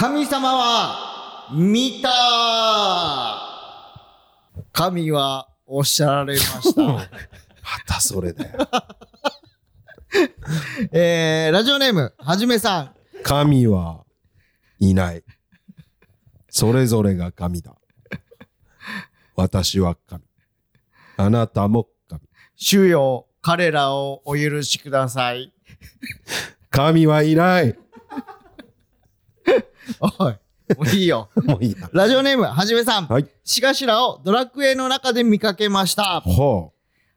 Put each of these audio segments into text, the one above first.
神様は見た神はおっしゃられました。またそれだよ。えー、ラジオネーム、はじめさん。神はいない。それぞれが神だ。私は神。あなたも神。主よ、彼らをお許しください。神はいない。おい、もういいよ。もういいな。ラジオネーム、はじめさん。はい。しがしらをドラクエの中で見かけました。ほ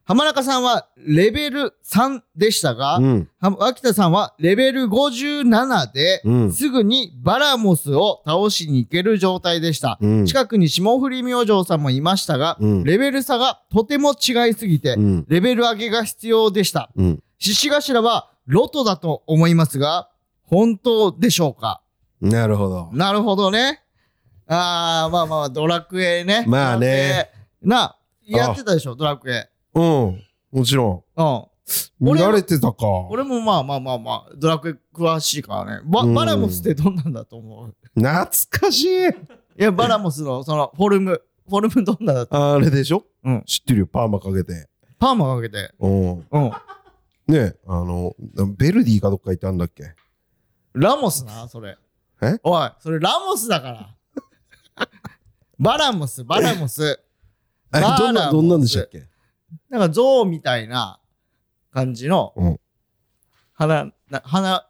浜中さんはレベル3でしたが、う。うん。は秋田さんはレベル57で、うんすぐにバラモスを倒しに行ける状態でした。うん近くに霜降り明星さんもいましたが、うんレベル差がとても違いすぎて、うん。レベル上げが必要でした。うん。獅子頭はロトだと思いますが、本当でしょうか？なるほど。なるほどね。あー、まあまあ、ドラクエね。まあね。な、やってたでしょ、ドラクエ。うん。もちろうん。ん。見られてたか。俺もまあまあまあまあ、ドラクエ詳しいからね。バうんバラモスってどんなんだと思う？懐かしい。いや、バラモスのそのフォルム、フォルムどんなだったあれでしょ？うん知ってるよ。パーマかけて。パーマかけて。うん。うん。ねあの、ベルディかどっかいたんだっけ？ラモスな、それ。え？おい、それラモスだから。バラモス、バラモス。え？バーラモスどんな、どんなんでしたっけ？なんか象みたいな感じのうん鼻、な鼻、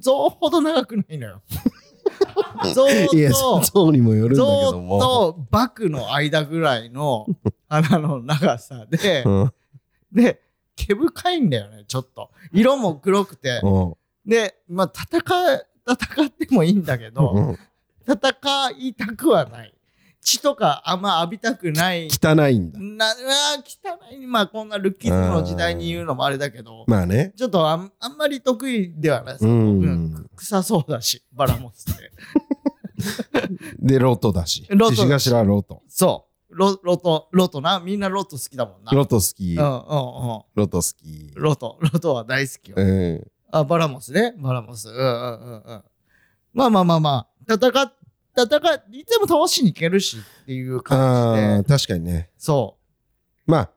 象ほど長くないのよ。象いや、と、そうにもよるんだけ象ども。とバクの間ぐらいの鼻の長さで、うん。で、毛深いんだよね、ちょっと。色も黒くて。うん。で、まあ、戦い、戦ってもいいんだけど、うん戦いたくはない。血とかあんま浴びたくない。汚いんだ。な、汚い。まあ、こんなルッキズムの時代に言うのもあれだけど、まあね。ちょっとあんあんまり得意ではない。うんうん臭そうだし、バラモスって。で、ロトだし。ロト獅子頭はロト。そう。ロロト、ロトな。みんなロト好きだもんな。ロト好きうん。うんうん。ロト好き。ロト、ロトは大好きよ。うん。あ、バラモスね。バラモス。うんうんうんうん。まあまあまあまあ、戦っ、戦い、いつも倒しに行けるしっていう感じで。確かにね。そまあ、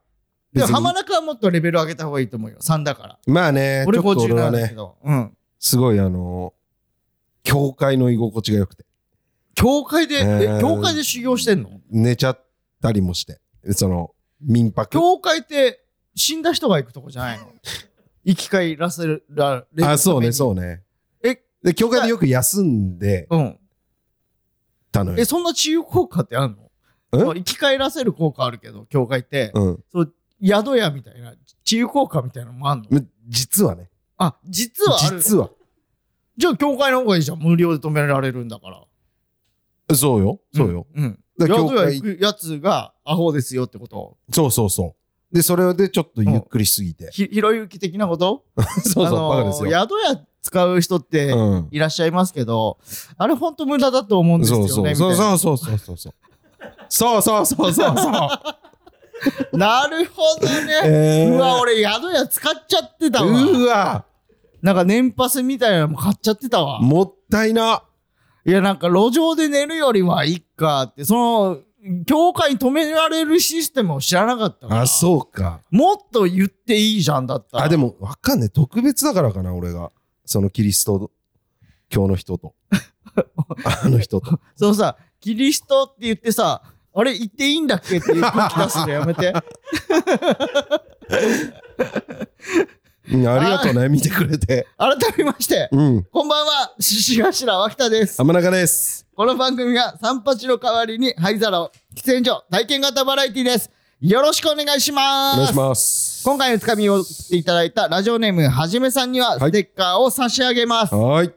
う。でも浜中はもっとレベル上げた方がいいと思うよ。3だから。まあね、俺ちょっと俺57はね、だけど。うん。すごいあの、教会の居心地が良くて、教会で、えーえ、教会で修行してんの？寝ちゃったりもして、その、民泊。教会って死んだ人が行くとこじゃないの？生き返らせるられるあ、そうね、う。そうね。え、で、教会でよく休んでうん。え、たのよ。そんな治癒効果ってあるえ？の生き返らせる効果あるけど、教会って、うん。そう、宿屋みたいな、治癒効果みたいなのもあんの？む実はね。あ、実はある？実は。じゃあ、教会の方がいいじゃん。無料で止められるんだから。そうよ。そうよ。うん。うん。だから教宿屋会行くやつがアホですよってこと？そうそうそう。で、それでちょっとゆっくりしすぎて。ひ、ひろゆき的なこと？そうそう、あのバカですよ。宿屋使う人ってうん。いらっしゃいますけど、あれほんと無駄だと思うんですよね。そうそう。そうそうそうそうそう。そうそうそうそうそう。なるほどね。えーうわ、俺宿屋使っちゃってたわ。うわなんか年パスみたいなのも買っちゃってたわ。もったいな。いや、なんか路上で寝るよりはいいかって、その、教会に止められるシステムを知らなかったから。あ、そうか。もっと言っていいじゃんだったら。あ、でも、わかんない。特別だからかな、俺が。そのキリスト教の人と。あの人と。そのさ、キリストって言ってさ、あれ言っていいんだっけっていう空気出すのやめて。うんありがとうね、見てくれて。改めまして、うん。こんばんは、獅子頭脇田です。浜中です。この番組は三八の代わりに灰皿を喫煙所体験型バラエティです。よろしくお願いします。お願いします。今回のつかみをしていただいたラジオネームはじめさんにははいステッカーを差し上げます。はーい。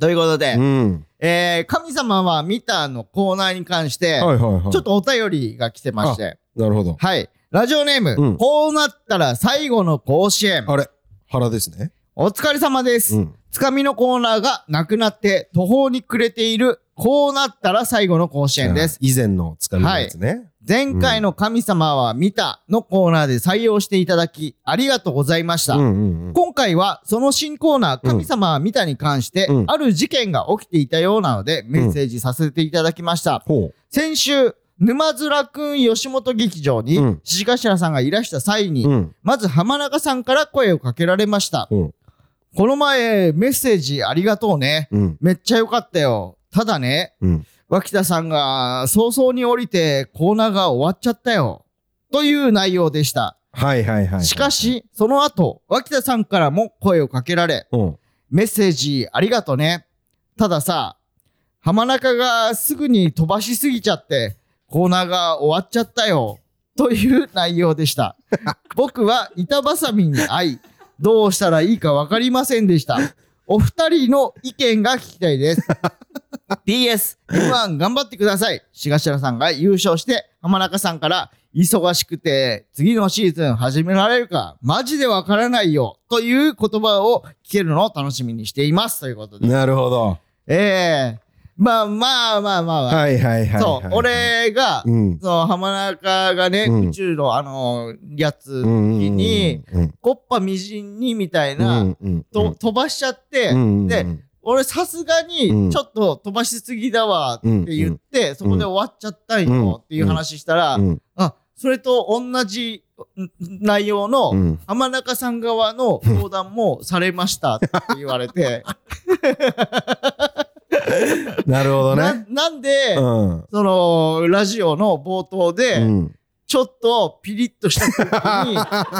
ということで、うん。えー、神様は見たのコーナーに関して、はいはいはい。ちょっとお便りが来てまして、なるほど。はい。ラジオネーム、うんこうなったら最後の甲子園。あれ腹ですね。お疲れ様です。うん。つかみのコーナーがなくなって途方に暮れている、こうなったら最後の甲子園です。以前のつかみのやつね。前回の神様は見たのコーナーで採用していただき、ありがとうございました。うんうんうん。今回はその新コーナー、うん神様は見たに関して、うんある事件が起きていたようなので、メッセージさせていただきました。ほ先週、沼面くん吉本劇場にうん、獅子頭さんがいらした際に、う。うん。まず浜中さんから声をかけられました。うん。この前、メッセージありがとうね。うん。めっちゃよかったよ。ただね、うん。脇田さんが早々に降りてコーナーが終わっちゃったよ。という内容でした。はいはいはい。しか、し、その後、脇田さんからも声をかけられ、うん。メッセージありがとね。たださ、浜中がすぐに飛ばしすぎちゃって、コーナーが終わっちゃったよ。という内容でした。僕は板挟みに会い、どうしたらいいかわかりませんでした。お二人の意見が聞きたいです。PS、M1 頑張ってください。しがしらさんが優勝して、浜中さんから、忙しくて、次のシーズン始められるか、マジでわからないよ。という言葉を聞けるのを楽しみにしています。ということで。なるほど。ええまあまあまあまあ、まあ。はいはいはいはい。そう、、俺が、うん。そう、浜中がね、うん。宇宙のあの、やつに、うん、コッパみじんにみたいな、と飛ばしちゃって、うんで、俺さすがうん。にちょっと飛ばしすぎだわって言って、そこで終わっちゃったんよっていう話したら、うん。あ、それと同じん内容のうん。浜中さん側の相談もされましたって言われて、なるほどなね。なんで、うん。その、ラジオの冒頭で、うんちょっとピリッとした空気に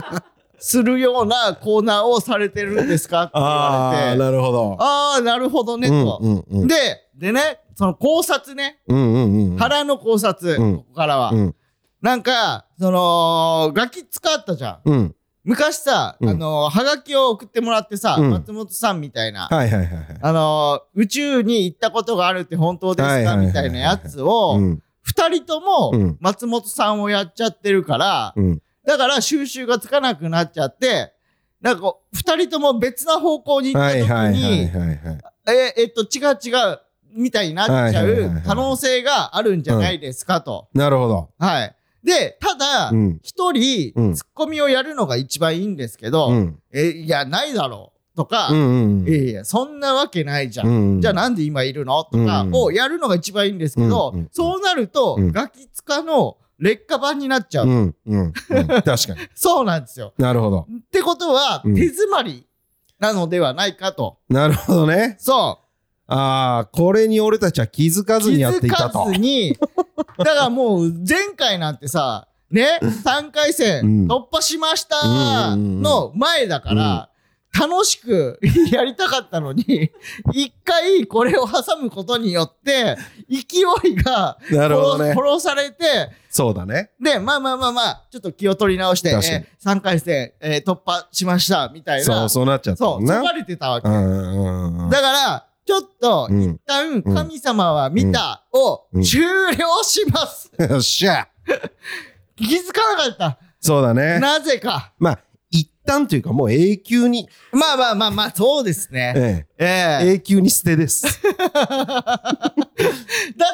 するようなコーナーをされてるんですか？って言ああ、われて、なるほど。ああ、なるほどね、と。うんうんうんで、でね、その考察ね、うんうんうん。腹の考察、うんここからは。うんなんか、その、ガキ使ったじゃん。うん。昔さ、うんあのーはがきを送ってもらってさ、うん松本さんみたいな、はいはいはいはい。あのー宇宙に行ったことがあるって本当ですかはいはいはいはいみたいなやつを、うん二人ともうん松本さんをやっちゃってるから、うん。だから収集がつかなくなっちゃって、なんかこう、二人とも別な方向に行ったはい時に、はいはいはいはい。え、えっと、違う違う、みたいになっちゃはいはいはいはいう可能性があるんじゃないですかと。なるほど。はい。で、ただう、ん。一、人、うんツッコミをやるのが一番いいんですけど、うん。え、いや、ないだろう、とか、いやいや、そんなわけないじゃん。うん。じゃあなんで今いるのとかうんをやるのが一番いいんですけど、そうなると、うんガキ使の劣化版になっちゃう。うんうんうん。確かに。そうなんですよ。なるほど。ってことは、うん手詰まりなのではないかと。なるほどね。そああ、これに俺たちは気づかう。ずにやっていた気と。づかずに、だからもう前回なんてさ、ね、3回戦うん突破しましたの前だから、楽しくやりたかったのに、一回これを挟むことによって、勢いがなるほどね殺殺されて、そうだね。で、まあまあまあまあ、ちょっと気を取り直して、え3回戦、えー突破しました、みたいな。そう、そうなっちゃったそう、れてたわけ。だから、ちょっと、うん一旦、神様は見たをうん終了します。よっしゃ。気づかなかった。そうだね。なぜか。まあ、一旦というかもう永久に、まあまあまあまあ、そうですね。えええ、え永久に捨てです。だ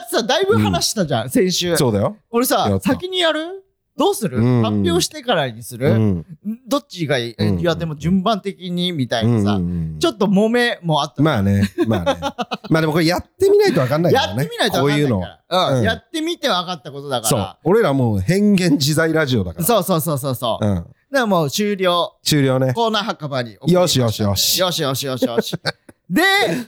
ってさ、だいぶ話したじゃん、先週。そうだよ。これさ先にやる？どうする、うん発表してからにする、うん。どっちがいい、えうんいや、でも順番的にみたいうんなさ、うんちょっと揉めもあった。まあね、まあね。まあでもこれやってみないとわかんないからね。やってみないと分かんないこういうの。から。うんうんやってみて分かったことだかそうら。。俺らもう変幻自在ラジオだから。そうそうそうそうそう。うん。だからもう終了。終了ね。コーナー墓場に。よしよしよしよしよしよしよし。で、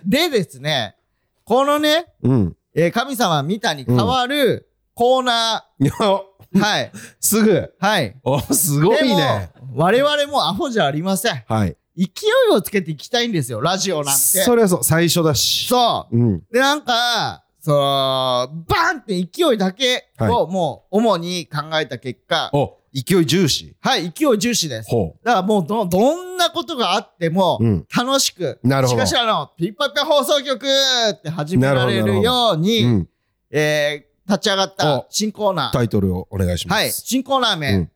でですね、このね、うん。えー神様見たに変わるコーナー、はい、すぐ。はい。お、すごいね。我々もアホじゃありません。はい。勢いをつけていきたいんですよ、ラジオなんて。それはそう、最初だし。。そううん。う。で、なんか、その、バーンって勢いだけをもう主に考えた結果、お、勢い重視。はい、勢い重視です。ほだからもうど、どんなことがあってもう。う、ん。楽しく、なるほどしかしあの、ピッパッパ放送局って始められるように、うん。えー、立ち上がったお新コーナー。タイトルをお願いします。はい、新コーナー名。うん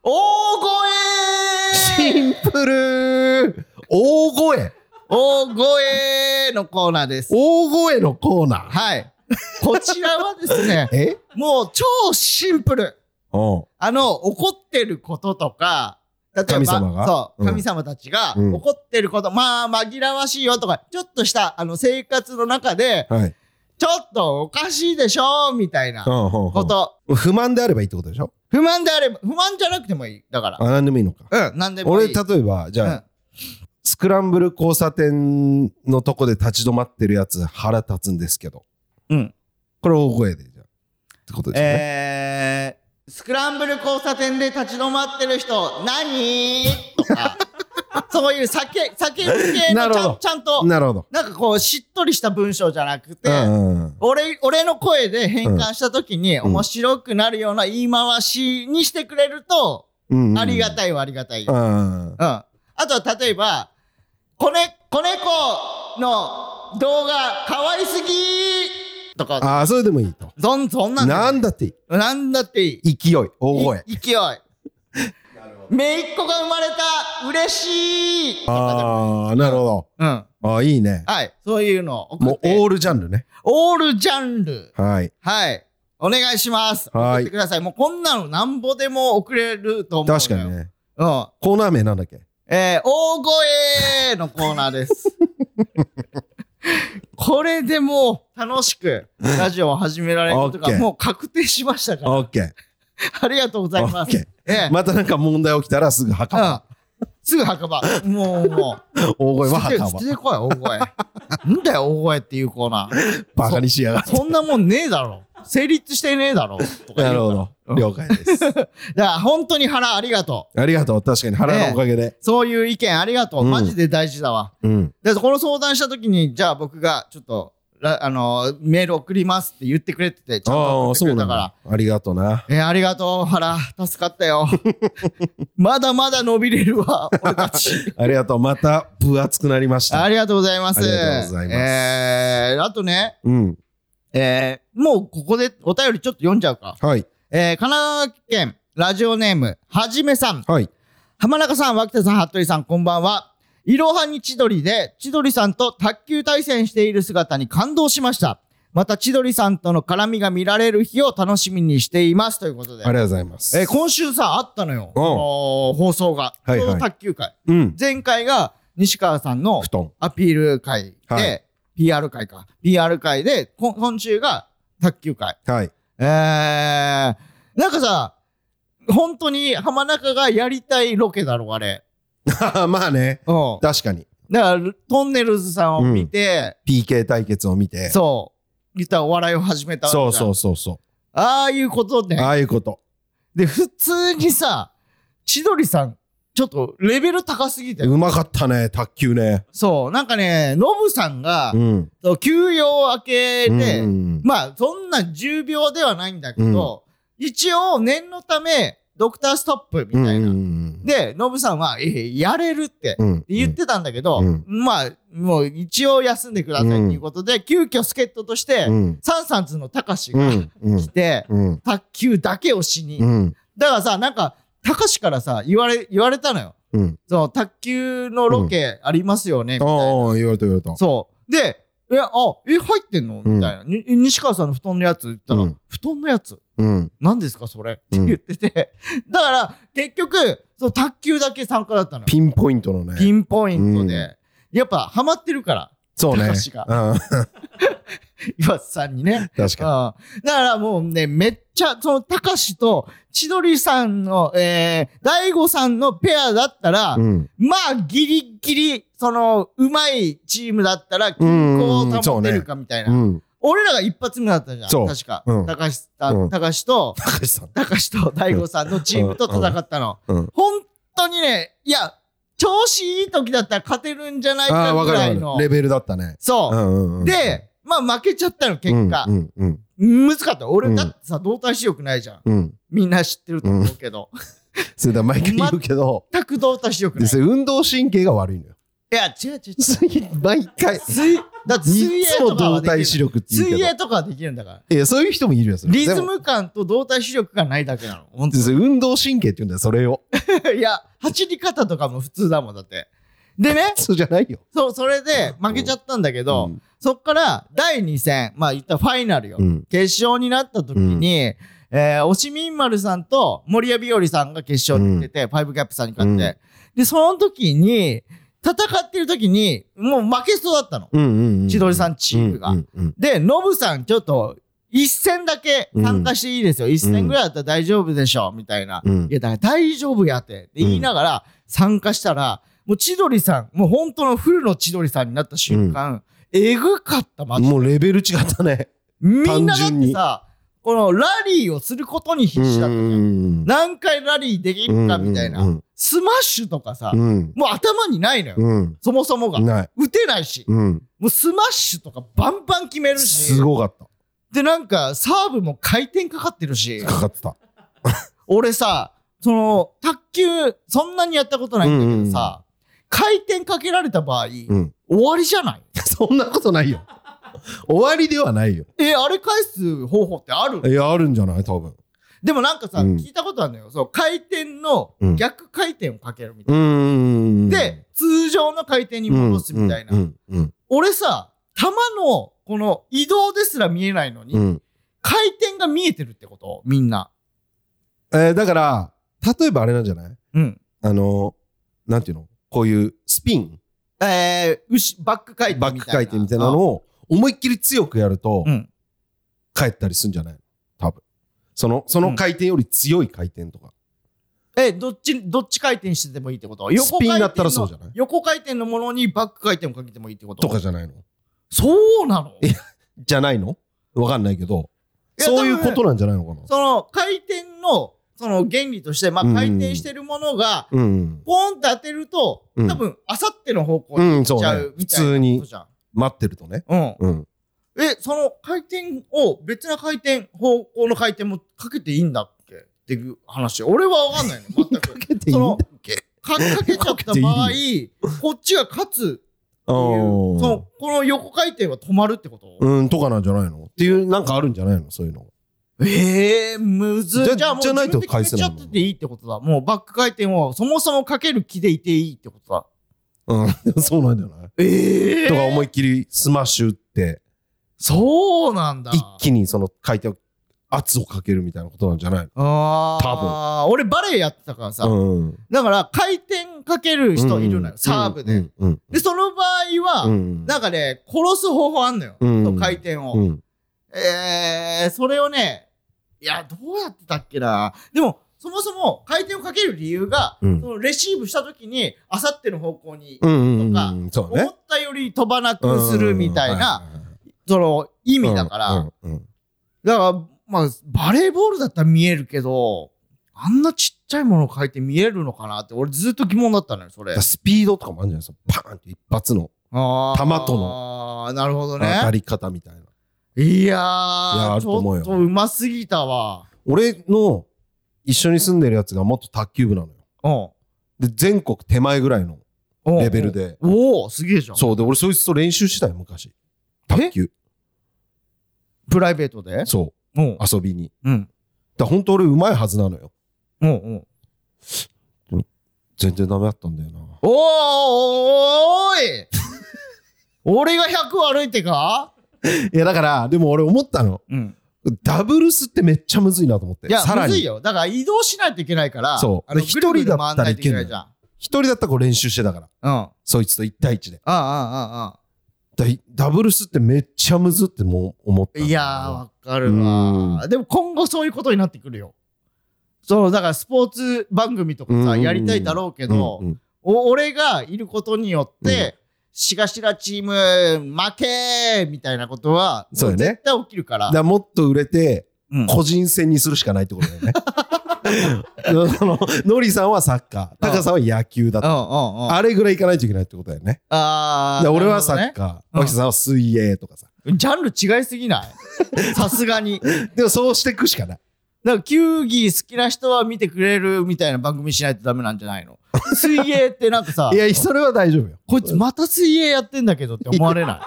大声シンプル大声大声のコーナーです。大声のコーナー。はい。こちらはですね、え？もう超シンプル。うん。あの、怒ってることとか、例えば、神様が？そう、うん神様たちがうん怒ってること、まあ、紛らわしいよとか、ちょっとした、あの、生活の中で、はい。ちょっとおかしいでしょみたいなこと。不満であればいいってことでしょ？不満であれば、不満じゃなくてもいい。だから。あ、なんでもいいのか。うん、なんでも俺、いい。例えば、じゃあ、うんスクランブル交差点のとこで立ち止まってるやつ腹立つんですけど。うん。これ大声で、じゃあ。ってことですよね。えー、スクランブル交差点で立ち止まってる人、何？とか、そういう叫、叫ぶ系のちゃちゃんと、なるほど。なんかこう、しっとりした文章じゃなくて、うんうん俺、俺の声で変換した時にん面白くなるような言い回しにしてくれると、うんうん。ありがい。たいはありがたい。ううん。ん。あとは例えば、子ね、子猫の動画かわいすぎとか、ああ、それでもいいと。そん、そんなんなんだっていい。なんだっていい。勢い、大声。い勢い。めいっ子が生まれた嬉しいああ、なるほど。うん。ああ、いいね。はい。そういうのを送もう。オールジャンルね。オールジャンル。はい。はい。お願いします。はい送ってください。もうこんなのなんぼでも送れると思うのよ。確かに。ね。うん。コーナー名なんだっけ？えー、大声のコーナーです。これでもう楽しくラジオを始められることがオッケーもう確定しましたから。オッケー。ありがとうございます。オッケーええまたなんか問題起きたらすぐ墓場。うん。すぐ墓場。もう、もう。大声は墓場捨て。てこい、大声。なんだよ、大声っていうコーナー。バカにしやがって。そんなもんねえだろ。成立してねえだろ。とか言うからなるほど。了解です。だから本当に腹ありがとう。ありがとう。確かに腹のおかげで。そういう意見ありがとう。うんマジで大事だわ。うん。で、この相談した時に、じゃあ僕がちょっと、らあのメール送りますって言ってくれてて、ちゃんと送ってくれたから。だ。ありがとうな。えーありがとう、原。助かったよ。まだまだ伸びれるわ、俺たち。ありがとう。また分厚くなりました。ありがとうございます。ありがとうございますえー、あとね、うん。えー、もうここでお便りちょっと読んじゃうか。はい。えー、神奈川県ラジオネーム、はじめさん。はい。浜中さん、脇田さん、服部さん、こんばんは。いろはに千鳥で、千鳥さんと卓球対戦している姿に感動しました。また千鳥さんとの絡みが見られる日を楽しみにしています。ということで。ありがとうございます。えー今週さ、あったのよ。の放送が。はいはい卓球会。うん。前回が西川さんの布団。アピール会で、はい PR 会か。PR 会で、こ今週が卓球会。はい。えー、なんかさ、本当に浜中がやりたいロケだろ、あれ。まあね。うん。確かに。だから、トンネルズさんを見て、PK 対決を見て。そう、言ったらお笑いを始めたそうそうそうそああいうことう。ね。ああいうこと。で、普通にさ、千鳥さん、ちょっとレベル高すぎて。うまかったね、卓球ね。そう、なんかね、ノブさんが、うん。休養明けで、うんまあ、そんな重病ではないんだけど、一応念のため、ドクターストップみたいな。うんで、ノブさんは、えーやれるってうん。言ってたんだけど、うん。まあ、もう一応休んでくださいっていうことで、急遽助っ人として、うん。サンサンズの高志がうん。うん。来て、うん。卓球だけをしに。うん。だからさ、なんか、高志からさ、言われ、言われたのよ。うん。その、卓球のロケありますよね、みたいな。ああ言われた言われた。そう。で、え、あ、え、入ってんの？みたいな。に西川さんの布団のやつ言ったら、うん。布団のやつ？うん。何ですかそれ？ってうん言ってて。だから、結局、その卓球だけ参加だったのよ。ピンポイントのね。ピンポイントうん。で。やっぱ、ハマってるから、そうね。高志が。うん。岩瀬さんにね。確かうん。だからもうね、めっちゃ、その、高志と千鳥さんの、えー、大悟さんのペアだったら、にうん。まあ、ギリギリ、その、うまいチームだったら、均衡を保てるかみたいな。うん俺らが一発目だったじゃん。確か。うん高橋さうんん、高橋と、高橋さん高橋と大悟さんのチームと戦ったの。うん本当にね、いや、調子いい時だったら勝てるんじゃないあかぐらいのレ。ベルだったねそうう。んうんうんで、まあ負けちゃったの、結果う。んうんうん難かった。俺、うんだってさ、動体視力ないじゃん。うんみんな知ってると思うけど。それだ毎回言うけど全く動体視力ない。運動神経が悪いのよいや、違う違う違う。毎回水、だって水泳とかは動体視。力って言う水泳とかはできるんだから。いやそういう人もいるよそれリズム感と動体視力がないだけなの。本当でそれ運動神経って言うんだよそれを いや、走り方とかも普通だもん、だって。でね、そうじゃないよ。そう、それで負けちゃったんだけど、うんそっから第2戦、まあ言ったらファイナルよ。うん決勝になった時に、えー、おしみんまるさんと森谷日和さんが決勝に出て、ファイブキャップさんに勝って、うんで、その時に、戦ってる時に、もう負けそうだったの。うんうんうん。千鳥さんチームがうんうんで、ノブさんちょっと、一戦だけ参加していいですよ。一戦ぐらいだったら大丈夫でしょ。みたいな。うんいや、だから大丈夫やって。って言いながら参加したら、もう千鳥さん、もう本当のフルの千鳥さんになった瞬間、えぐかった、マジでもうレベル違ったね。みんなだってさ、このラリーをすることに必死だったじゃん。ん何回ラリーできるかみたいな。うんスマッシュとかさ、うんもう頭にないのよ。うんそもそもが。ない。打てないし。うん。もうスマッシュとかバンバン決めるし。すごかった。で、なんか、サーブも回転かかってるし、かかってた。俺さ、その、卓球、そんなにやったことないんだけどさ、回転かけられた場合、うん。終わりじゃない？そんなことないよ。終わりではないよ。え、あれ返す方法ってあるいや、あるんじゃない？多分。でもなんかさ、うん聞いたことあるのよ。そう、回転のうん逆回転をかけるみたいな。んで、通常の回転に戻すみたいな。うんうん俺さ、球の、この移動ですら見えないのに、うんうん回転が見えてるってこと？みんな。えーだから、例えばあれなんじゃない？うん。あの、なんていうの？こういうスピン、えー、牛、バック回転みたいな。バック回転みたいなのを思いっきり強くやるとう、ん。帰ったりするんじゃないの？多分。その、その回転より強い回転とか。え、どっち、どっち回転しててもいいってこと？スピンだったらそうじゃない？横回転のものにバック回転をかけてもいいってこと？とかじゃないの？そうなの？えじゃないの？わかんないけど、いやそういうことなんじゃないのかな？その回転の、その原理として、まあうん。回転してるものが、うん。ポンって当てると、うん。多分、あさっての方向にうん、行っちゃそうねう。みたいな普通にことじゃん。待ってるとね。うん。うん。え、その回転を別な回転、方向の回転もかけていいんだっけっていう話。俺はわかんないの、全く。かけていいんだっけかかけちゃった場合、こっちが勝つっていう、そのこの横回転は止まるってこと、うん、とかなんじゃないの？っていう、なんかあるんじゃないの？そういうの。ええー、むずじゃい。じゃあもう自分で決めちゃってていいってことだ。もうバック回転をそもそもかける気でいていいってことだ。うん、そうなんじゃない？ええとか思いっきりスマッシュ打って、そうなんだ。一気にその回転を、圧をかけるみたいなことなんじゃないの？ああ。俺バレエやってたからさ。うん。だから回転かける人いるのよ。サーブで。うん。うん。で、その場合は、うん。なんかね、殺す方法あんのよ。うんその回転を。うん。えー、それをね、いや、どうやってたっけな。でも、そもそも回転をかける理由が、うんそのレシーブした時に、あさっての方向に。とか思。ったより飛ばなくするみたいな、うんその意味だから、だから、まあ、バレーボールだったら見えるけど、あんなちっちゃいものを書いて見えるのかなって、俺ずっと疑問だったのよ、それ。スピードとかもあるんじゃないですか。パーンって一発のあー球との。なるほど当たね。り方みたいな。いやいやあー、ちょっとうますぎたわ。俺の一緒に住んでるやつが元卓球部なのよ。うん。で、全国手前ぐらいのうんレベル。で。おおすげえじゃん。そう。で、俺そいつと練習したよ、昔。卓球。プライベートで？そう。うん。遊びに。うん。だ本当俺うまいはずなのよ。うんうん。全然ダメだったんだよな。おーおーい俺が100歩いてかいや、だから、でも俺思ったの。うん。ダブルスってめっちゃむずいなと思って。いや、さらに。むずいよ。だから移動しないといけないから、そう一人だったらいけないじゃん。一人だったらこう練習してたから。うん。あそいつと一対一で。あ、ああ、あだダブルスってめっちゃむずってもう思ったいやー、わかるわ。でも今後そういうことになってくるよ。そう、だからスポーツ番組とかさ、うんやりたいだろうけど、俺がいることによって、しがしらチーム負けーみたいなことは、そうよね絶対起きるから。だからもっと売れて、うん個人戦にするしかないってことだよね。そのノリさんはサッカー、タカさんは野球だと。うんうんうん。あれぐらいいかないといけないってことだよね。あーで俺はサッカー、うん脇田さんは水泳とかさ。ジャンル違いすぎない？さすがに。だかでもそうしていくしかない。ら球技好きな人は見てくれるみたいな番組しないとダメなんじゃないの？水泳ってなんかさい、や、それは大丈夫よ。こいつまた水泳やってんだけどって思われな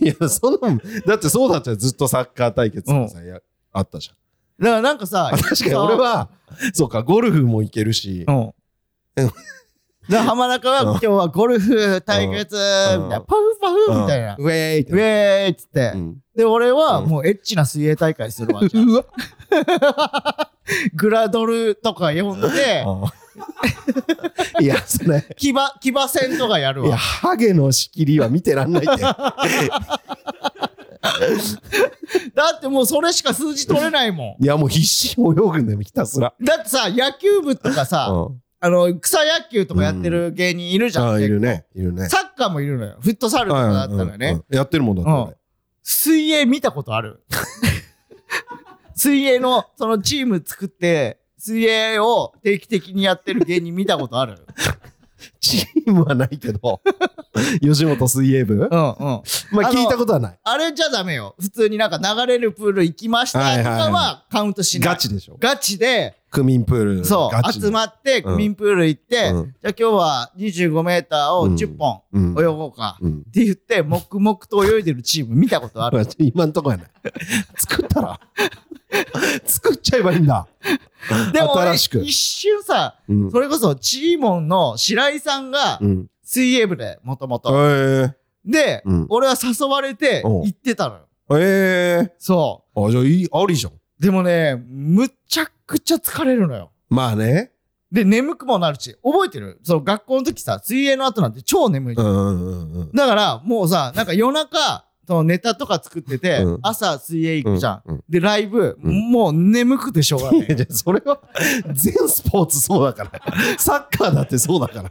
い？いや、そんだってそうだったらずっとサッカー対決とかさ、やあったじだからなんかさゃん。、確かに俺は、そうか、ゴルフも行けるしう、ん。で浜中は今日はゴルフ対決みたいな、パフパフみたいな。ウェーイウェーイっつってう。んで、俺はうんもうエッチな水泳大会するわ。じゃあうわグラドルとか呼んで、いや、それ、騎馬、騎馬戦とかやるいや、わ。ハゲの仕切りは見てらんないって。だってもうそれしか数字取れないもいや、もう必死に泳ぐんだよ、ひたすら。ん。だってさ、野球部とかさ、うんあの、草野球とかやってる芸人いるじゃん。ああ、いるね。いるね。サッカーもいるのよ。フットサルとかだったのうんうん。うんやってるもんだって俺。水泳見たことある？水泳のそのチーム作って水泳を定期的にやってる芸人見たことある？チームはないけど、吉本水泳部？うんうん。まあ聞いたことはない。あれじゃダメよ。普通になんか流れるプール行きましたとかはカウントしない。ガチでしょ。ガチで、区民プール。そう、集まって、区民プール行って、うんじゃあ今日は25メーターを10本うん泳ごうか。うん。って言って、黙々と泳いでるチーム見たことある？今んとこやない。作ったら 作っちゃえばいいんだ。でも俺新しく一瞬さ、うん。それこそチーモンの白井さんがうん。水泳部で、もともと。えで、うん俺は誘われて行ってたのよ。え。えそえ。あ、じゃあいい、ありじゃん。う。でもね、むちゃくちゃ疲れるのよ。まあね。で、眠くもなるし、覚えてる？その学校の時さ、水泳の後なんて超眠いじゃん。うんうんうんうん。だから、もうさ、なんか夜中、そのネタとか作ってて、うん朝水泳行くじゃん。うん。で、ライブ、うんもう眠くてしょうがない い。やそれは全スポーツそうだから。サッカーだってそうだから。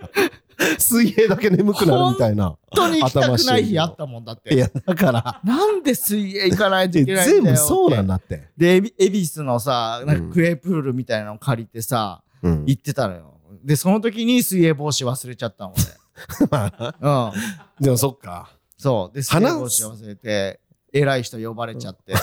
水泳だけ眠くなるみたいな。本当に行きたくない日あったもんだって。いや、だから、なんで水泳行かないといけないんだよって。全部そうなんだって。で、エビ恵比寿のさ、なんかクレープールみたいなの借りてさ、うん。行ってたのよ。で、その時に水泳帽子忘れちゃったの俺。うん。でもそっか。そう。で、話帽子忘れて、偉い人呼ばれちゃって。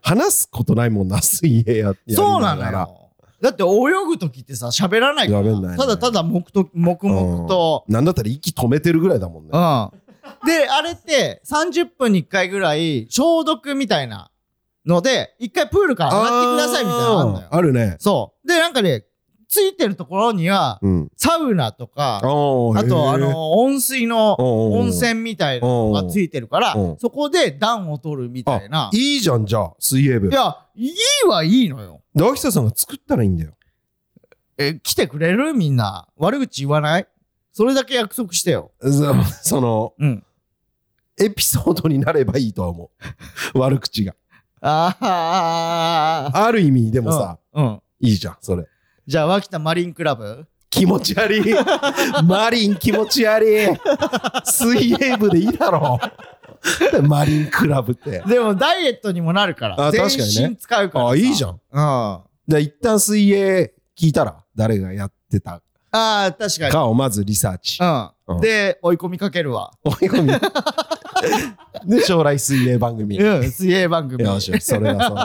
話すことないもんな、水泳やって。そうなの。よ。だって泳ぐ時ってさ、喋らないから。喋んないねただただ黙と黙々と。なんだったら息止めてるぐらいだもんね。うん。で、あれって30分に1回ぐらい消毒みたいなので、1回プールから上がってくださいみたいなのあるのよ。あるね。そう。で、なんかね、ついてるところには、うん。サウナとか、ああと、あ、の、温水の温温泉みたいなのがついてるからうん、そこで暖を取るみたいな。いいじゃん、じゃあ、水泳部。で、いや、いいはいいのよ。秋田さんが作ったらいいんだよ。え、来てくれるみんな？悪口言わない？それだけ約束してよ。そその、うん。エピソードになればいいとは思う。悪口が。ああ。ある意味、でもさ、うん。うん。いいじゃん、それ。じゃあ、脇田マリンクラブ？気持ち悪い。マリン気持ち悪い。水泳部でいいだろう。マリンクラブって。でも、ダイエットにもなるから。あ確かにね全身使うからさ。あ、いいじゃん。うん。あじゃあ一旦水泳聞いたら、誰がやってた？あ、確かに。かをまずリサーチ。う。うんんで、追い込みかけるわ。追い込み。で、将来水泳番組。うん、水泳番組。よしよし、それだそう。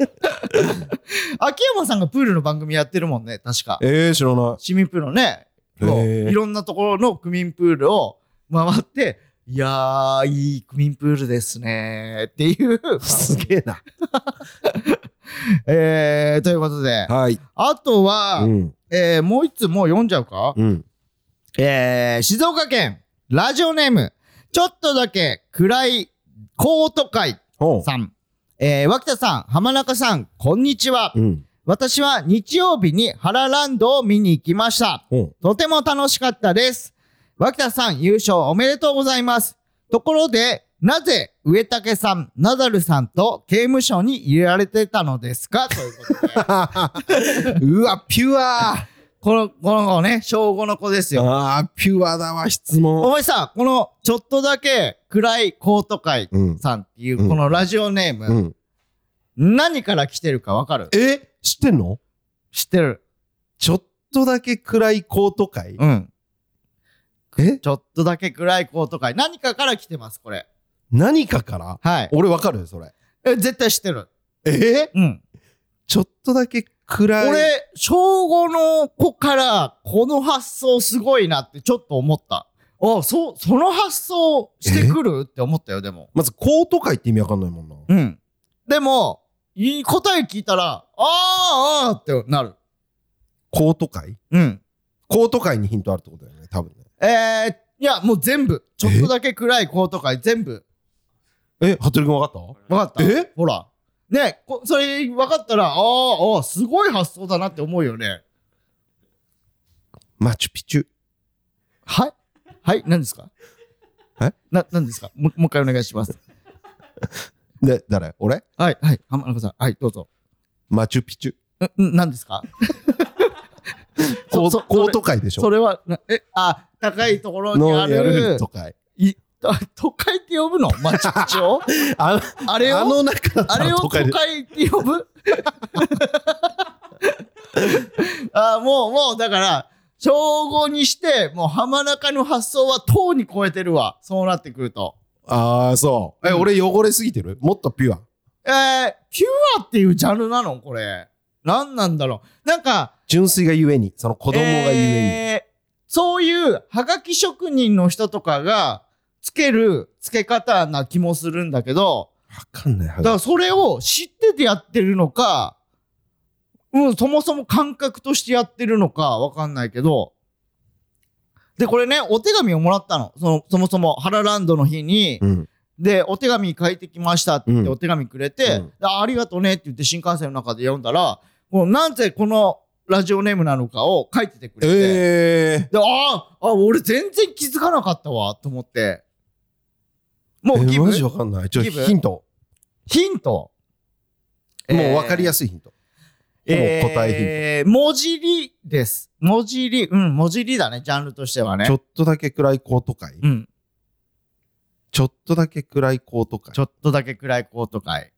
秋山さんがプールの番組やってるもんね、確か。えー、知らない。市民プールのね、いろんなところの区民プールを回って、いやー、いい区民プールですねっていう。すげえな。えー、ということで、はい。あとは、うん。えー、もう一つもう読んじゃうか、うん。えー、静岡県、ラジオネーム、ちょっとだけ暗いコート会。さん。えー、脇田さん、浜中さん、こんにちは。うん。私は日曜日にハラランドを見に行きました。とても楽しかったです。脇田さん優勝おめでとうございます。ところで、なぜ上竹さん、ナダルさんと刑務所に入れられてたのですか？ということで。うわ、ピュアこの、この子ね、小5の子ですよ。ああ、ピュアだわ、質お問。前さ、このちょっとだけ暗いコート会うん。さんっていうこのラジオネーム、うん。何から来てるかわかる？え知ってんの？知ってるちょっとだけ暗いコート会？うん。え？ちょっとだけ暗いコート会。何かから来てます、これ。何かから？はい。俺わかるそれ。え、絶対知ってる。え？うん。ちょっとだけ暗い。俺、小5の子から、この発想すごいなってちょっと思った。あ、そう、その発想してくる？って思ったよ、でも。まずコート会って意味わかんないもんな。うん。でも、いい答え聞いたら、あーあーってなる。コート会うん。コート界にヒントあるってことだよね、多分ね。えー、いや、もう全部。ちょっとだけ暗いコート界全部。え、服部君分かっわかったえ？ほら。ねこそれ分かったら、あーあー、すごい発想だなって思うよね。たマチュピチュ。はい？はい？何ですか？え？な、何ですか？ももう一回お願いします。で、誰？俺？はい、はい。浜中さん。はい、どうぞ。マチュピチュ。んん何ですか？そそコーコート界でしょ？それは、なえ、あ、高いところにあのやるる、都会。いあ 都会って呼ぶの？マチュピチュをああれを？あの中あれを都会。って呼ぶ？あもう、もう、だから、称号にして、もう浜中の発想はとうに超えてるわ。そうなってくると。ああ、そう。え、うん俺汚れすぎてる？もっとピュア。えー、ピュアっていうジャンルなの？これ。何なんだろう？なんか、純粋がゆえに、その子供がゆええーそういうはがき職人の人とかがつける付け方な気もするんだけど、に。わかんない。だからそれを知っててやってるのか、うん、そもそも感覚としてやってるのかわかんないけど、で、これね、お手紙をもらったの。その、そもそも、ハラランドの日に、うん。で、お手紙書いてきましたってお手紙くれて、うんあありがとうねって言って新幹線の中で読んだら、もうなぜこのラジオネームなのかを書いててくれて、ええで、ああ、あ、俺全然気づかなかったわ、と思って。もうえギブ？マジわかんない。ちょ、ヒント。ヒント？もうわかりやすすいヒント。もう答ええー、文字りです。文字り、うん、文字りだね、ジャンルとしてはね。ちょっとだけ暗いコート界。うん、ちょっとだけ暗いコート界ち。ょっとだけ暗いコート会。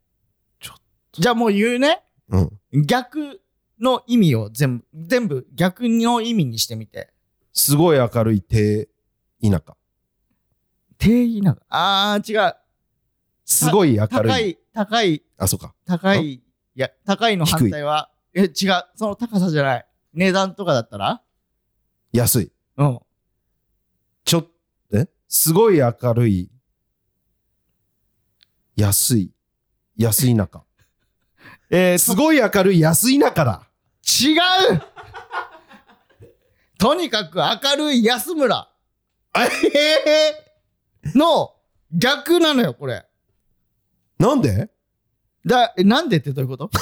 ちょっじゃあもう言うね。うん。逆の意味を全部、全部逆の意味にしてみて。すごい明るい低田舎。定義なんか。あー、違う。すごい明るい。高い、高い、あ、そうか。高い。いや、高いの反対は、え、違う。その高さじゃない。値段とかだったら？安い。うん。ちょっ、え？すごい明るい。安い。安い中。えー、すごい明るい安い中だ。違うとにかく明るい安村えの逆なのよ、これ。なんで？だ、えなんでってどういうこと？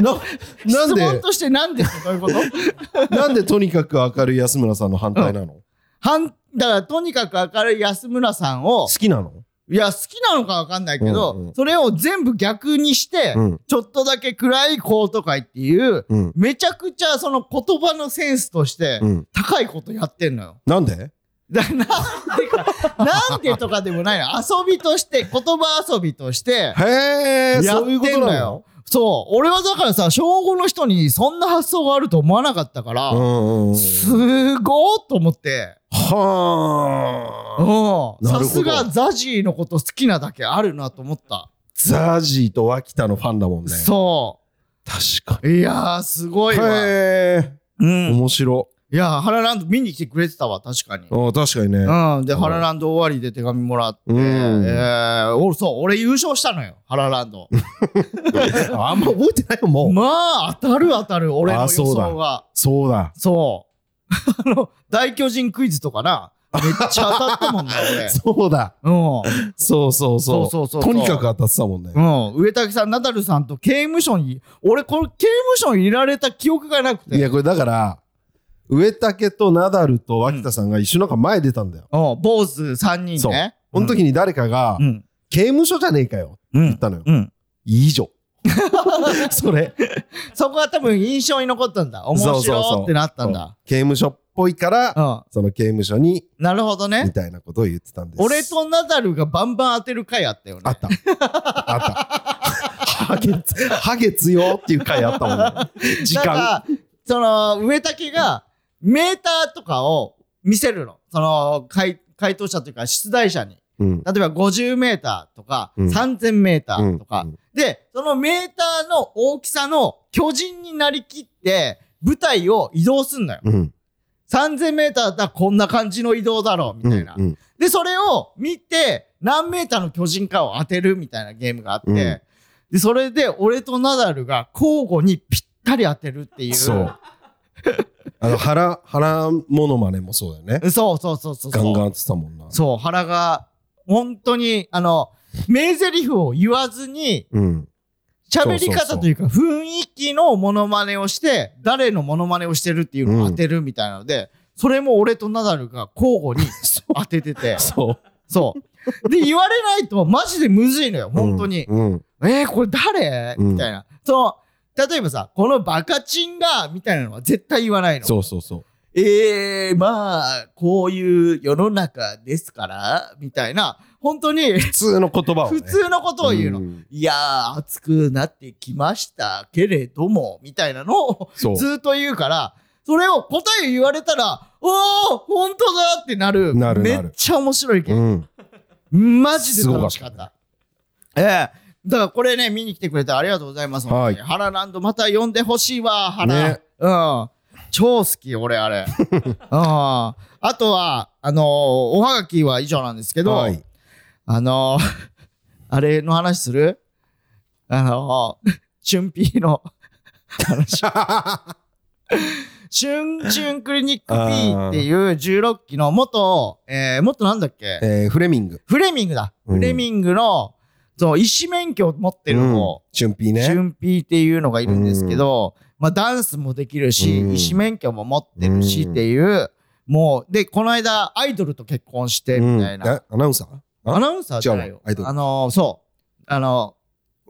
な、なん質問で、としてなんでってどういうこと？なんでとにかく明るい安村さんの反対なの、はん、だからとにかく明るい安村さんを好、きなの？いや、好きなのかわかんないけど、うんうんそれを全部逆にして、うん。ちょっとだけ暗いコート会っていう、うん。めちゃくちゃその言葉のセンスとしてう、ん。高いことやってんのよ。なんで？だ なんでか、なんでとかでもないの。遊びとして、言葉遊びとして、へえ、やそういうことなの？そう。俺はだからさ、小5の人にそんな発想があると思わなかったから。すごーと思って。はあ。うん。さすがザジーのこと好きなだけあるなと思った。ザジーと脇田のファンだもんね。そ確かう。いやー、すごいに。わ。へえ。うん。面白。いやー、ハラランド見に来てくれてたわ、確かに。あ確かにね。うん。で、うんハラランド終わりで手紙もらって、うんえー、俺、そう、俺優勝したのよ、ハラランド。あんま覚えてないよ、もう。まあ、当たる当たる、俺の予想が。そうだ。そう。あの、大巨人クイズとかな、めっちゃ当たったもん な、そうだ。俺。そうそうそう。そうそうそうそうとにかく当たってたもんね。うん。うん。上竹さん、ナダルさんと刑務所に、俺、これ、刑務所に入れられた記憶がなくて。いや、これだから、植竹とナダルと脇田さんが一緒なんか前出たんだよ。うん。坊主3人そうね。この時に誰かがう、ん。刑務所じゃねえかよ。うん。言ったのよ。うん。以上。それ。そこは多分印象に残ったんだ。面そうそうそう白ってなったんだ。刑務所っぽいから、うん。その刑務所に、なるほどみね。たいなことを言ってたんです。俺とナダルがバンバン当てる回あったよね。あった。あった。ハゲつ、ハゲ強っていう回あったもんね。時間。なんか、その、植竹が、メーターとかを見せるの。その、回、回答者というか、出題者に。うん。例えば50メーターとか、うん3000メーターとか、うんで、そのメーターの大きさの巨人になりきって、舞台を移動すんのよ。うん。3000メーターだったらこんな感じの移動だろう、みたいな。うんうんで、それを見て、何メーターの巨人かを当てるみたいなゲームがあって、うんで、それで俺とナダルが交互にぴったり当てるっていう。そう。あの、腹、腹モノマネもそうだよね。そうそうそうそうそう。ガンガンやってたもんな。そう、原が、本当に、あの、名台詞を言わずに、うん。喋り方というか、雰囲気のモノマネをして、誰のモノマネをしてるっていうのを当てるみたいなので、それも俺とナダルが交互に 当ててて、そう。そう。で、言われないとマジでむずいのよ、本当に。うん。えー、これ誰？うんみたいな。その、例えばさ、このバカチンが、みたいなのは絶対言わないの。そうそうそう。えー、まあ、こういう世の中ですから、みたいな、本当に普通の言葉をね。普通のことを言うの。んいやー、暑くなってきましたけれども、みたいなのを。ずっと言うから、それを答え言われたら、おー、本当だってなる。なるなるめっちゃ面白いけ。うん。マジで楽しかった。ええだからこれね、見に来てくれてありがとうございます。はいハラランドまた呼んでほしいわ、ハラ。ねうん。超好き、俺、あれ。うん。あとは、あのーおはがきは以上なんですけど、はい。あのーあれの話する？あのー、チュンピーの話。チュン チュンクリニック P っていう16期の元、えー、元なんだっけ？えー、フレミング。フレミングだ。うんフレミングの、そう、医師免許を持ってる子、チュンピーね。チュンピーっていうのがいるんですけど、まあダンスもできるし、うん医師免許も持ってるしっていう、もう、で、この間アイドルと結婚して、みたいな。アナウンサー？あ？アナウンサーじゃないよあのー、そう。あの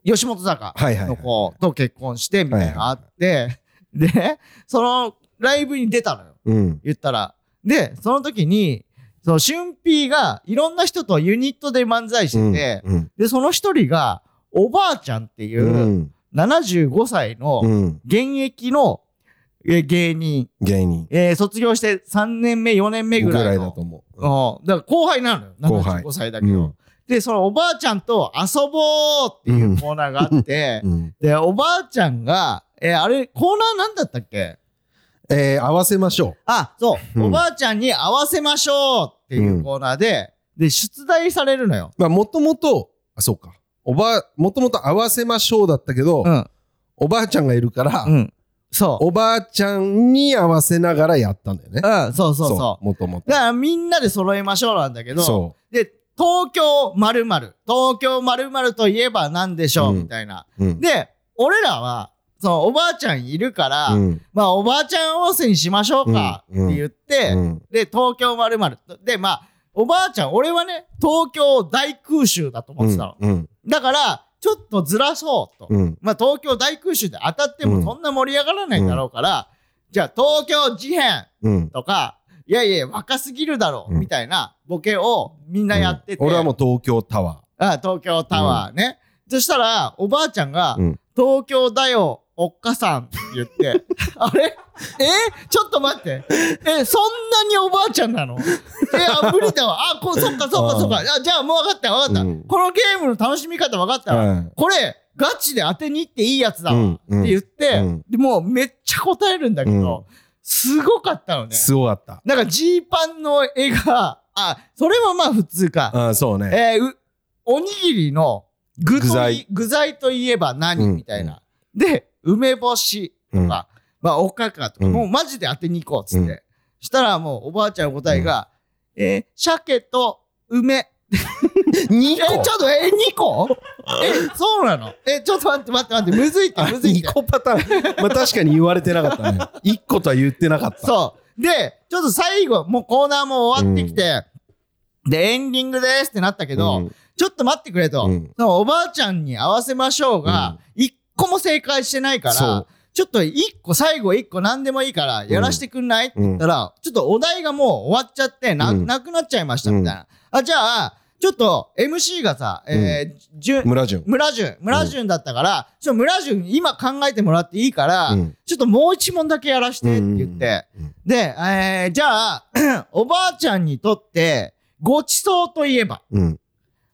ー、吉本坂。の子と結婚して、みたいなのがあって、で、そのライブに出たのよ。うん。言ったら。で、その時に、その、俊平がいろんな人とユニットで漫才してて、うん。で、その一人が、おばあちゃんっていうう、ん。75歳のうん。現役のえ芸人、芸人。えー卒業して3年目、4年目ぐぐららいだと思う。うんだから後輩なのよ。後輩75歳だけど。うんで、そのおばあちゃんと遊ぼうっていうコーナーがあって、うん。で、おばあちゃんが、えーあれ、コーナーなんだったっけ？えー、合わせましょあ、そう、うんおばあちゃんに合わせましょうっていうコーナーで、で、出題されるのよ。う。まあ、もともと、あ、そうか。おばあ、もともと合わせましょうだったけど、うん。おばあちゃんがいるから、うん。そう。おばあちゃんに合わせながらやったんだよね。うん、そうそうそう。もともとだ。からみんなで揃えましょうなんだけど、そで、東京〇〇東京〇〇といえば何でしょう、うんみたいな。う。うん。で、俺らは、そのおばあちゃんいるから、うん。まあおばあちゃん温泉にしましょうかってうん言って、うん。で、東京〇〇で、まあ、おばあちゃん、俺はね、東京大空襲だと思ってたの。うん。だから、ちょっとずらそうと。うん。まあ、東京大空襲で当たってうんもそんな盛り上がらないだろうから、じゃあ東京事変うん。とか、いやいや、若すぎるだろう、うんみたいなボケをみんなやってて。俺はもう東京タワあ東京タワーね。そしたら、おばあちゃんが、うん東京だよ、おっかさんって言って、あれ？え？ちょっと待って。え、そんなにおばあちゃんなの？え、あ、無理だわ。あ、こそっかそっかそっか。あじゃあもう分かった分かった。うんこのゲームの楽しみ方分かったわ。はいこれ、ガチで当てに行っていいやつだわ。うんうんって言って、うんでもうめっちゃ答えるんだけど、すごかったのね。すごかった。なんかジーパンの絵が、あ、それもまあ普通か。あそうね。えーうおにぎりの具材具材といえば何、うんみたいな。で、梅干しとうんか、まあおかかとか、うんもうマジで当てに行こうっつって。うんしたらもうおばあちゃんの答えが、えー鮭と梅。2え、ちょっと、え、2個？え、そうなの？え、ちょっと待って待って待って、むずいって、むずいって2。個パターン。まあ確かに言われてなかったね。1個とは言ってなかった。そう。で、ちょっと最後、もうコーナーも終わってきて、で、エンディングですってなったけど、うんちょっと待ってくれと。うんおばあちゃんに合わせましょうが、一個も正解してないからちょっと一個、最後一個何でもいいから、やらしてくんない、って言ったら、ちょっとお題がもう終わっちゃって、な、うん。なくなっちゃいました、みたいな。あ、じゃあ、ちょっと MC がさ、えーじゅ村順。村順、村順だったから、ちょ村順今考えてもらっていいから、うん。ちょっともう一問だけやらしてって言って、で、えーじゃあ、おばあちゃんにとって、ごちそうといえば、うん。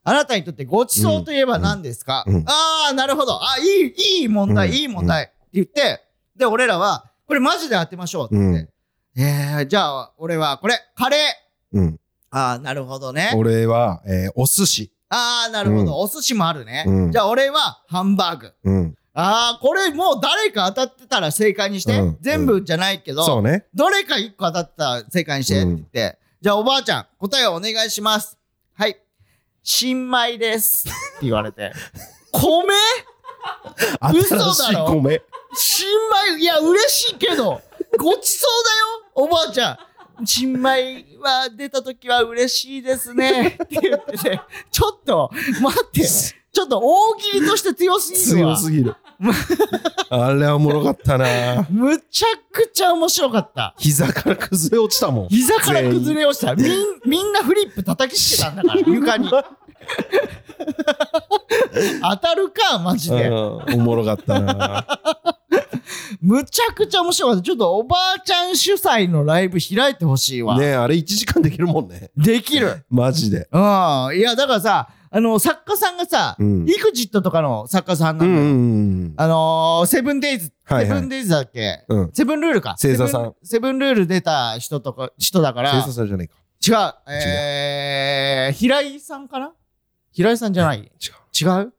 あなたにとってごちそうといえば何ですか、うんうんああ、なるほど。あいい、いい問題、うんいい問題って言って、で、俺らは、これマジで当てましょうって言って。えー、じゃあ、俺は、これ、カレー。うん。ああ、なるほどね。俺は、えーお寿司。ああ、なるほど、うんお寿司もあるね。うんじゃあ、俺は、ハンバーグ。うん。ああ、これもう誰か当たってたら正解にして。うん全部じゃないけど、そうね。どれか一個当たったら正解にしてって言って、じゃあおばあちゃん、答えをお願いします。はい。新米です。って言われて。米？嘘だろ？米。新米、いや、嬉しいけど、ごちそうだよ、おばあちゃん。新米は出た時は嬉しいですね。って言ってて、ちょっと、待って、ちょっと大喜利として強すぎるわ強。すぎる。あれはおもろかったな。むちゃくちゃ面白かった。膝から崩れ落ちたもん。膝から崩れ落ちた。みん、みんなフリップ叩きつけたんだから、床に。当たるか、マジで。うんおもろかったな。むちゃくちゃ面白かった。ちょっとおばあちゃん主催のライブ開いてほしいわ。ねえあれ1時間できるもんね。できる。マジで。うん。いや、だからさ、あの、作家さんがさ、うんイグジットとかの作家さんなだよ。うんんうんあのー、セブンデイズ、セブンデイズだっけ、うん。うん。セブンルールか？星座さんセブン。ルール出た人とか、人だから。警察さんじゃないか。違う。えー、平井さんかな？平井さんじゃない？違う。違う？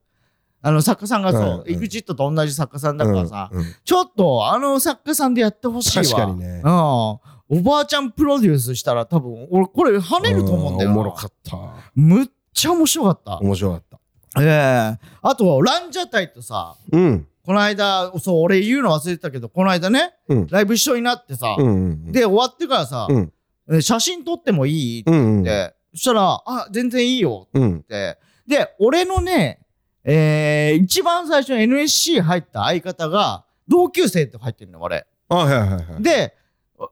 あの、作家さんがそう、うんうんイグジットと同じ作家さんだからさ、うんうんちょっと、あの作家さんでやってほしいわ。確かにねうん。おばあちゃんプロデュースしたら多分、俺、これ跳ねると思うんだよな。おもろかった。むっちゃ面白かった。面白かった。ええあと、ランジャタイとさ、うん。この間、そう、俺言うの忘れてたけど、この間ね、うんライブ一緒になってさ、うんうん。で、終わってからさ、うんえ写真撮ってもいい？ってうんうん。言って、そしたら、あ、全然いいようん。って。で、俺のね、えー、一番最初に NSC 入った相方が、同級生って入ってんの、俺。あ、はいはいはい。で、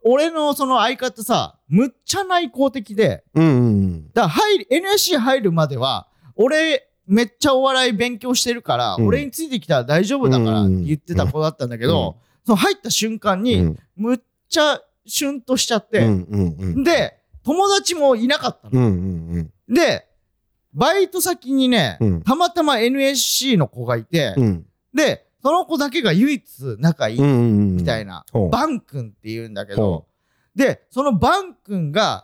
俺のその相方さ、むっちゃ内向的で、うんうんだから入り、NSC 入るまでは、俺、めっちゃお笑い勉強してるから、うん俺についてきたら大丈夫だからって言ってた子だったんだけど、その入った瞬間うん。に、うんむっちゃシュンとしちゃって、うんうんうん。で、友達もいなかったの。うんうんで、バイト先にね、うんたまたま NSC の子がいて、うん。うん。で、その子だけが唯一仲いい。みたいな、バン君って言うんだけどほ、で、そのバン君が、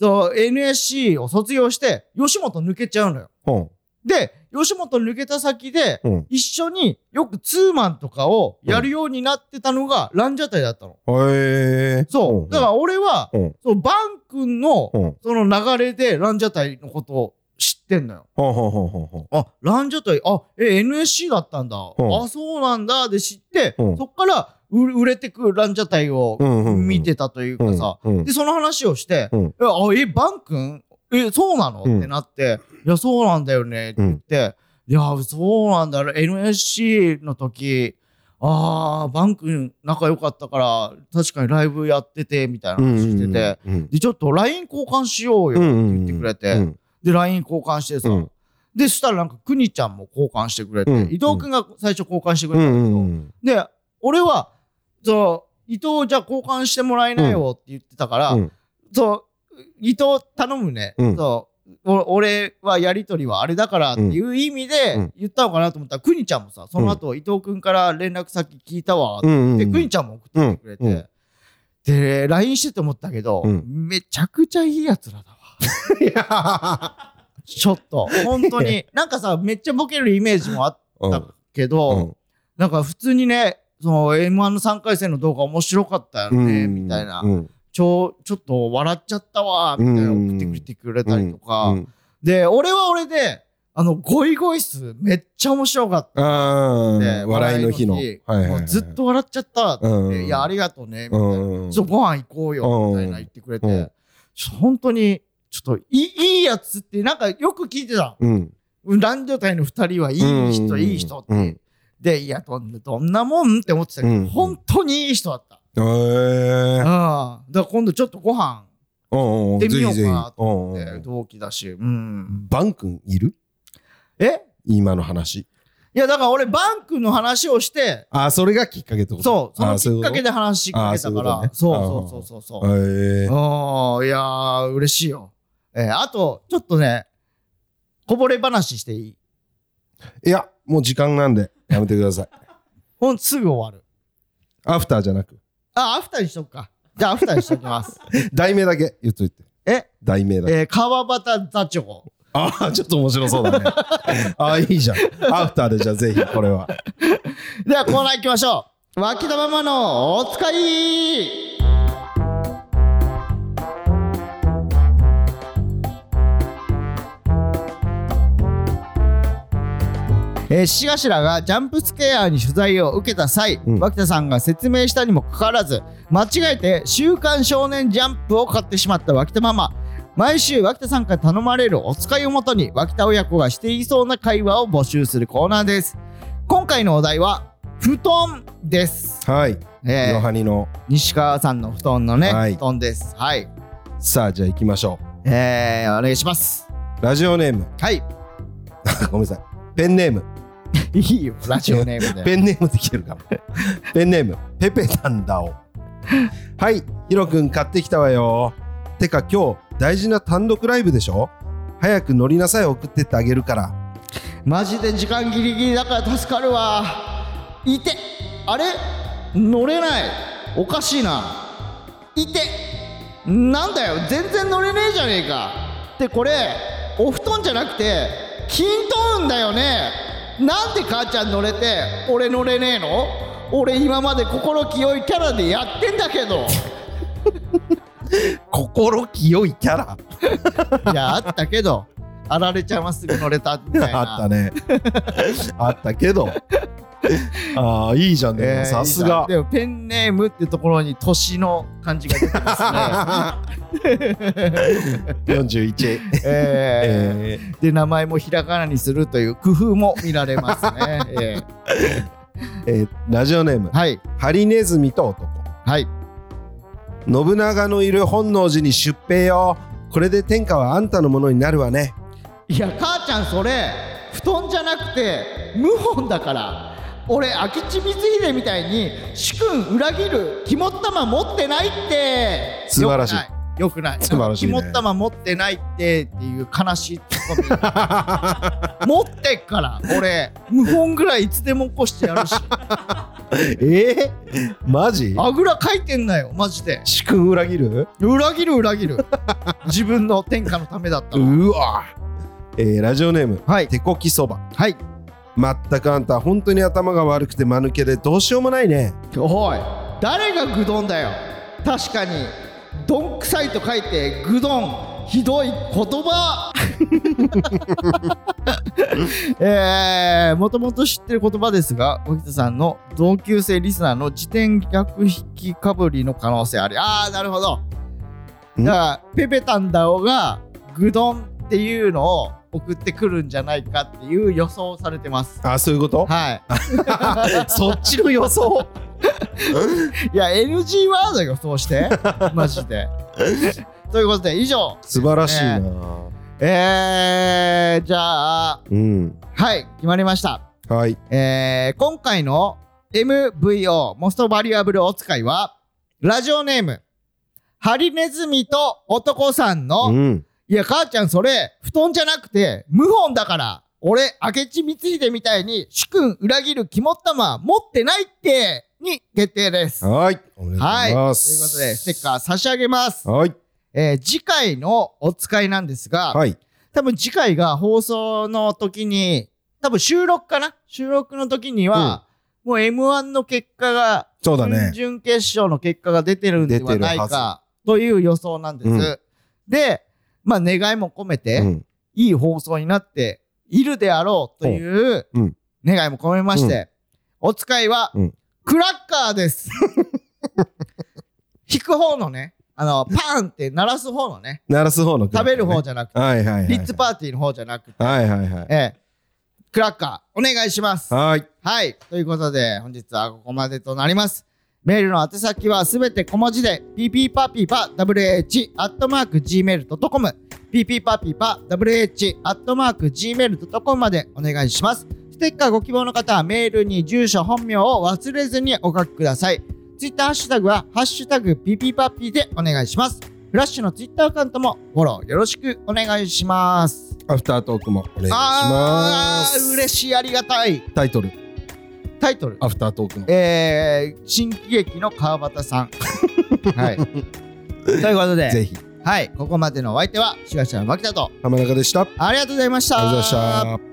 NSC を卒業して、吉本抜けちゃうのよ。ほで、吉本抜けた先で。一緒によくツーマンとかをやるようになってたのがランジャタイだったの。へえ。そう。だから俺は、うん。そうバン君のうん。その流れでランジャタイのことを知ってんのよ。ほうほうほうほうほあ、ランジャタイ、あ、え、NSC だったんだ。んあ、そうなんだ。で知って、うんそっから売売れてくランジャタイを。見てたというかさ、で、その話をして、うあえバン君？え、そうなの、うんってなって、いや、そうなんだよね。って言って、いや、そうなんだ。NSC の時、ああ、バン君仲良かったから、確かにライブやってて、みたいな話してて、うん。で、ちょっと LINE 交換しようよって言ってくれて、うんで、LINE 交換してさ、うん。で、そしたらなんか、くにちゃんも交換してくれて、うん伊藤くんが最初交換してくうれたんだけど、んうんで、俺は、そう、伊藤じゃあ交換してもらえないよって言ってたから、うん。そう、伊藤頼むね。うん。そう、お俺はやりとりはあれだからっていう意味うん。で言ったのかなと思ったら、くにちゃんもさ、その後、伊藤くんから連絡先聞いたわってうん。うん。で、くにちゃんも送ってきてくれて、で、LINE してて思ったけど、うん。めちゃくちゃいいやつらだわ。いやちょっと、本当に。なんかさ、めっちゃボケるイメージもあっうんたけど、なんか普通にね、その M1 の3回戦の動画面白かったよね、みたいな。うん。ちょ、ちょっと笑っちゃったわ、みたいなうん。送ってきてくれたりとか。うん。で、俺は俺で、あの、ゴイゴイスめっちゃ面白かった。あでー笑いの日の。はいはいはい。もうずっと笑っちゃったって、うん。いや、ありがとうね、みたいな。うん。ちょっとご飯行こうよ、みたいな言ってくれて、本当に、ちょっといい、いいやつって、なんかよく聞いてた。うん。男女体の二人はいい人、うんいい人って。うんで、いやどん、どんなもんって思ってたけど、うん本当にいい人だった。へえ。ああ。だから今度ちょっとご飯うんうん行ってみようかなとと思って、同期だし。うん。バン君いる？え？今の話。いや、だから俺、バンクの話をして、あ、それがきっかけってこと？そう、そのあきっかけで話しかけたから、あそそううそうそうそうそう。そう。ああ、いやー、嬉しいよ。えーあと、ちょっとね、こぼれ話していい？いや、もう時間なんで、やめてください。ほん、すぐ終わる。アフターじゃなく、あ、アフターにしとくか。じゃあ、アフターにしときます。題名だけ言っといて。え、題名だけ。えー川端座長。ああ、ちょっと面白そうだね。ああ、いいじゃん。アフターでじゃあぜひ、これは。ではコーナー行きましょう脇田ママのお使いえー、獅頭がジャンプスケアに取材を受けた際、うん脇田さんが説明したにもかかわらず間違えて「週刊少年ジャンプ」を買ってしまった脇田ママ毎週脇田さんから頼まれるお使いをもとに脇田親子がしていそうな会話を募集するコーナーです今回のお題は布団です、はい。えーヨハニの。西川さんの布団のね、はい布団ですはいさあ、じゃあ行きましょえー、お願いしますう。ラジオネーム。はい ごめんなさい。ペンネーム。いいよラジオネームで ペンネームできてるから。ペンネーム。ペペタンダオ。はい。ヒロくん買ってきたわよ。てか今日大事な単独ライブでしょ？早く乗りなさい送ってってあげるから。マジで時間ギリギリだから助かるわいてあれ？乗れないおかしいないてなんだよ全然乗れねえじゃねえかってこれお布団じゃなくてキントーンだよねなんで母ちゃん乗れて俺乗れねえの？俺今まで心清いキャラでやってんだけど 心清いキャラ？いやあったけどあられちゃんはすぐ乗れたみたいな あったね。あったけど。ああ、いいじゃんね。えーさすが。でもペンネームってところに年の感じが出てますね。41。ええーで名前もひらがなにするという工夫も見られますね。えーえーラジオネームー、はいハリネズミと男はい信長のいる本能寺に出兵よこれで天下はあんたのものになるわねいや母ちゃんそれ布団じゃなくて謀反だから俺明智光秀みたいに主君裏切る肝っ玉持ってないって。素晴らしい。よくない。らしいね。肝っ玉持ってないってっていう悲しいツッコミ。持ってっから俺。謀反ぐらいいつでも起こしてやるし。え？ー、マジ？あぐらかいてんなよマジで。主君裏切る？裏切る裏切る。自分の天下のためだったらうわ。えーラジオネームはい。手こきそば。はいまったくあんた本当に頭が悪くて間抜けでどうしようもないね。おい誰がグドンだよ。確かにどんくさいと書いてグドンひどい言葉。えー、もともと知ってる言葉ですが脇田さんの同級生リスナーの自転逆引きかぶりの可能性ありああなるほど。ん？だからペペタンダオがグドンっていうのを送ってくるんじゃないかっていう予想をされてます。あそういうこと？はい。そっちの予想？いや NG ワードよそうしてマジで。ということで以上。素晴らしいな、えー、じゃあうん。はい決まりました。はい。えー、今回の MVO モストバリアブルお使いはラジオネームハリネズミと男さんの、うんいや母ちゃんそれ布団じゃなくて謀反だから俺明智光秀みたいに主君裏切る肝っ玉持ってないってに決定です。はいおめでとうございます、ということで、ステッカー差し上げます。はい。えー次回のお使いなんですが、はい。多分次回が放送の時に、多分収録かな？収録の時には、もう M1 の結果が、そうだね。準々決勝の結果が出てるんではないか、という予想なんです。うん。で、まあ願いも込めて、うん。いい放送になっているであろうというう。ん。願いも込めまして、お使いは、うん。クラッカーです。引く方のね、あの、パーンって鳴らす方のね、鳴らす方の食べる方じじゃなくて、ゃはいはいはい。リッツパーティーの方じゃなくて、はいはいはい。ええ、クラッカー、お願いします。はい。はい。ということで、本日はここまでとなります。メールの宛先はすべて小文字で、pppapipa.wh.gmail.com、pppapipa.wh.gmail.com までお願いします。ステッカーご希望の方はメールに住所、本名を忘れずにお書きください。ツイッターハッシュタグは、ハッシュタグ pppapi でお願いします。フラッシュのツイッターアカウントもフォローよろしくお願いします。アフタートークもお願いします嬉しい、ありがたい。タイトルタイトル。アフタートークのえー、新喜劇の川端さん。はい。ということで、ぜひはい、ここまでのお相手は、しがしらの牧田と、浜中でしたありありがとうございました。がとうございました